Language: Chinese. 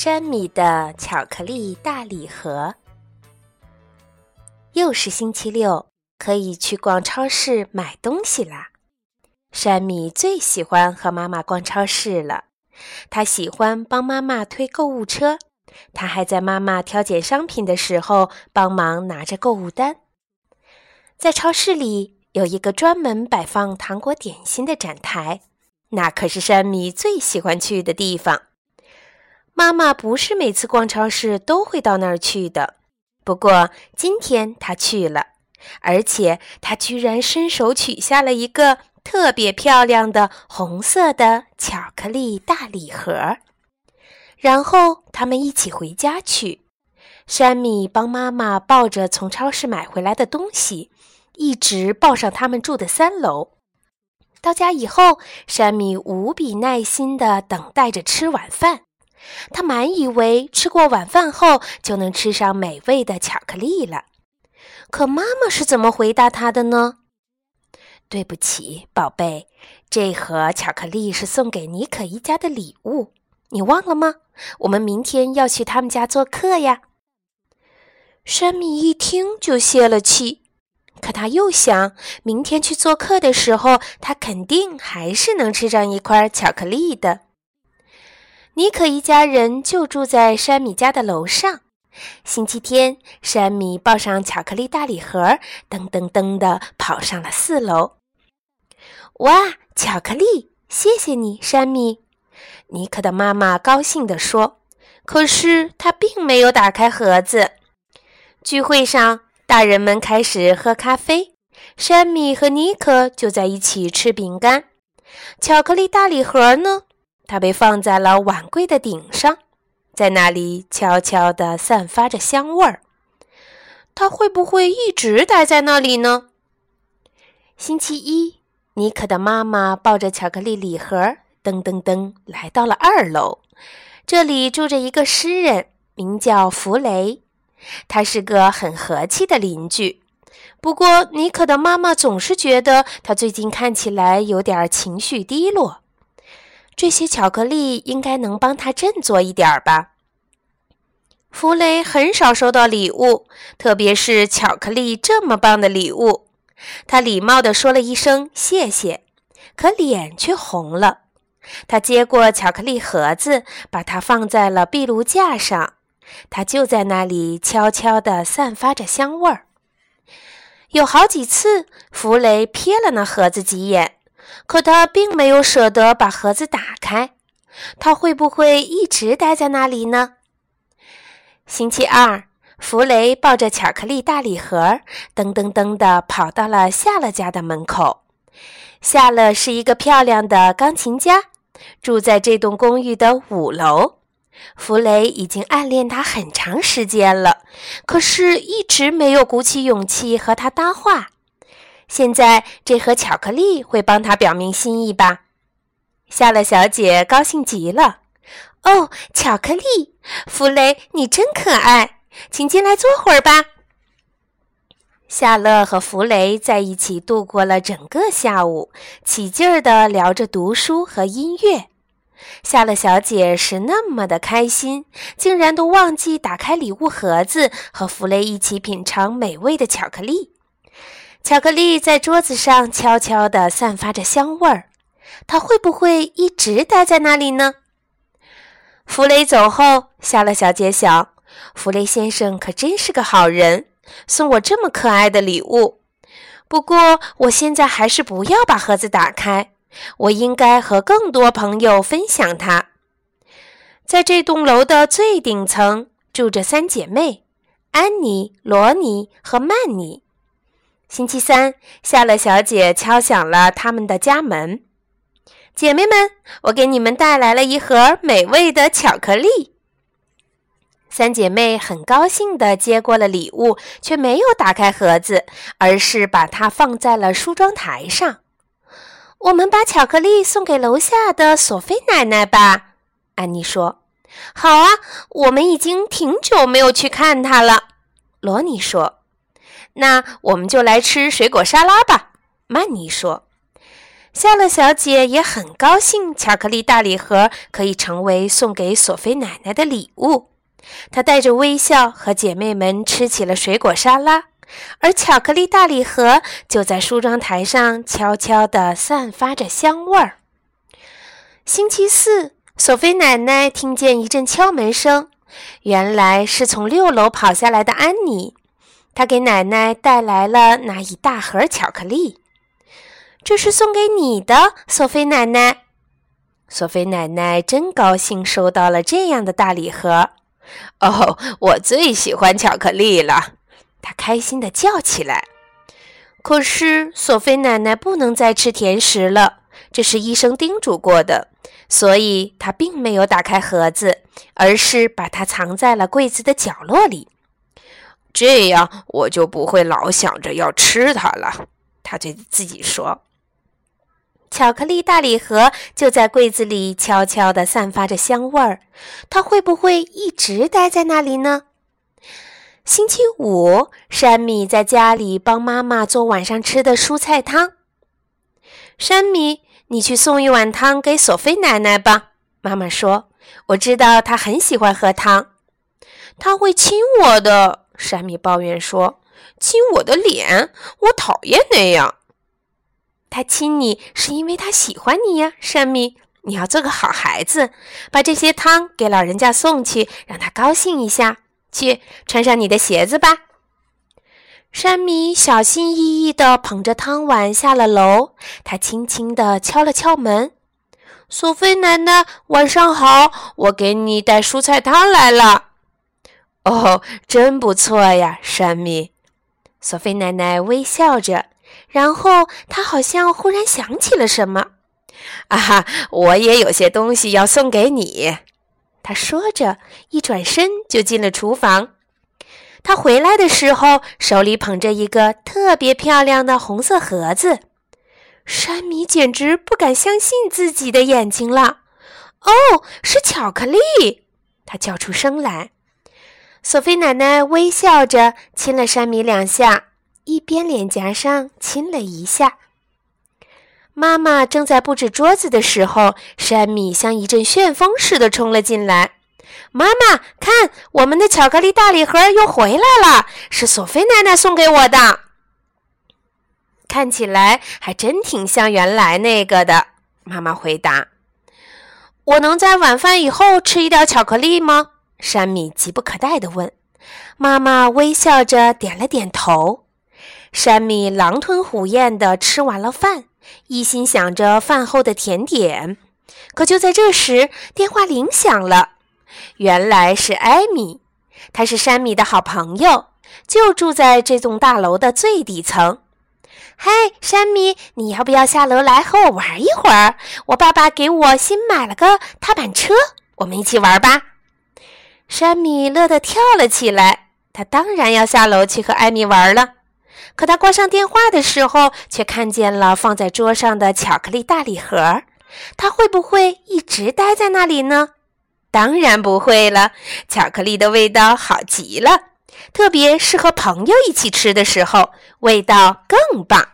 山米的巧克力大礼盒。又是星期六，可以去逛超市买东西啦。山米最喜欢和妈妈逛超市了，他喜欢帮妈妈推购物车，他还在妈妈挑拣商品的时候帮忙拿着购物单。在超市里有一个专门摆放糖果点心的展台，那可是山米最喜欢去的地方。妈妈不是每次逛超市都会到那儿去的，不过今天她去了，而且她居然伸手取下了一个特别漂亮的红色的巧克力大礼盒。然后他们一起回家去，山米帮妈妈抱着从超市买回来的东西，一直抱上他们住的三楼。到家以后，山米无比耐心地等待着吃晚饭。他满以为吃过晚饭后就能吃上美味的巧克力了，可妈妈是怎么回答他的呢？对不起，宝贝，这盒巧克力是送给妮可一家的礼物，你忘了吗？我们明天要去他们家做客呀。山米一听就泄了气，可他又想，明天去做客的时候，他肯定还是能吃上一块巧克力的。妮可一家人就住在山米家的楼上。星期天，山米抱上巧克力大礼盒，噔噔噔地跑上了四楼。哇，巧克力！谢谢你，山米。妮可的妈妈高兴地说。可是她并没有打开盒子。聚会上，大人们开始喝咖啡，山米和妮可就在一起吃饼干。巧克力大礼盒呢？它被放在了碗柜的顶上，在那里悄悄地散发着香味儿。它会不会一直待在那里呢？星期一，妮可的妈妈抱着巧克力礼盒，噔噔噔来到了二楼。这里住着一个诗人，名叫弗雷。他是个很和气的邻居。不过，妮可的妈妈总是觉得他最近看起来有点情绪低落。这些巧克力应该能帮他振作一点儿吧。弗雷很少收到礼物，特别是巧克力这么棒的礼物。他礼貌地说了一声谢谢，可脸却红了。他接过巧克力盒子，把它放在了壁炉架上。它就在那里悄悄地散发着香味儿。有好几次，弗雷瞥了那盒子几眼。可他并没有舍得把盒子打开，他会不会一直待在那里呢？星期二，弗雷抱着巧克力大礼盒，噔噔噔地跑到了夏乐家的门口。夏乐是一个漂亮的钢琴家，住在这栋公寓的五楼。弗雷已经暗恋她很长时间了，可是一直没有鼓起勇气和她搭话。现在这盒巧克力会帮他表明心意吧？夏乐小姐高兴极了。哦，巧克力，弗雷，你真可爱，请进来坐会儿吧。夏乐和弗雷在一起度过了整个下午，起劲儿地聊着读书和音乐。夏乐小姐是那么的开心，竟然都忘记打开礼物盒子，和弗雷一起品尝美味的巧克力。巧克力在桌子上悄悄地散发着香味儿，它会不会一直待在那里呢？弗雷走后，夏乐小姐想：弗雷先生可真是个好人，送我这么可爱的礼物。不过，我现在还是不要把盒子打开，我应该和更多朋友分享它。在这栋楼的最顶层住着三姐妹：安妮、罗尼和曼妮。星期三，夏乐小姐敲响了他们的家门。姐妹们，我给你们带来了一盒美味的巧克力。三姐妹很高兴地接过了礼物，却没有打开盒子，而是把它放在了梳妆台上。我们把巧克力送给楼下的索菲奶奶吧，安妮说。好啊，我们已经挺久没有去看她了，罗尼说。那我们就来吃水果沙拉吧，曼妮说。夏乐小姐也很高兴，巧克力大礼盒可以成为送给索菲奶奶的礼物。她带着微笑和姐妹们吃起了水果沙拉，而巧克力大礼盒就在梳妆台上悄悄地散发着香味儿。星期四，索菲奶奶听见一阵敲门声，原来是从六楼跑下来的安妮。他给奶奶带来了那一大盒巧克力。这是送给你的，索菲奶奶。索菲奶奶真高兴收到了这样的大礼盒。哦，我最喜欢巧克力了！她开心地叫起来。可是，索菲奶奶不能再吃甜食了，这是医生叮嘱过的，所以她并没有打开盒子，而是把它藏在了柜子的角落里。这样，我就不会老想着要吃它了。她对自己说。巧克力大礼盒就在柜子里悄悄地散发着香味儿，它会不会一直待在那里呢？星期五，山米在家里帮妈妈做晚上吃的蔬菜汤。山米，你去送一碗汤给索菲奶奶吧。妈妈说：“我知道她很喜欢喝汤。”她会亲我的。山米抱怨说：“亲我的脸，我讨厌那样。”他亲你是因为他喜欢你呀，山米。你要做个好孩子，把这些汤给老人家送去，让他高兴一下。去，穿上你的鞋子吧。山米小心翼翼地捧着汤碗下了楼，他轻轻地敲了敲门：“索菲奶奶，晚上好，我给你带蔬菜汤来了。”哦，真不错呀，山米。索菲奶奶微笑着。然后她好像忽然想起了什么，啊哈！我也有些东西要送给你。他说着，一转身就进了厨房。他回来的时候，手里捧着一个特别漂亮的红色盒子。山米简直不敢相信自己的眼睛了。哦，是巧克力！他叫出声来。索菲奶奶微笑着亲了山米两下。一边脸颊上亲了一下。妈妈正在布置桌子的时候，山米像一阵旋风似的冲了进来。妈妈，看，我们的巧克力大礼盒又回来了，是索菲奶奶送给我的。看起来还真挺像原来那个的。妈妈回答：“我能在晚饭以后吃一点巧克力吗？”山米急不可待地问。妈妈微笑着点了点头。山米狼吞虎咽地吃完了饭，一心想着饭后的甜点。可就在这时，电话铃响了。原来是艾米，她是山米的好朋友，就住在这栋大楼的最底层。嗨，山米，你要不要下楼来和我玩一会儿？我爸爸给我新买了个踏板车，我们一起玩吧。山米乐得跳了起来，他当然要下楼去和艾米玩了。可他挂上电话的时候，却看见了放在桌上的巧克力大礼盒。他会不会一直待在那里呢？当然不会了。巧克力的味道好极了，特别是和朋友一起吃的时候，味道更棒。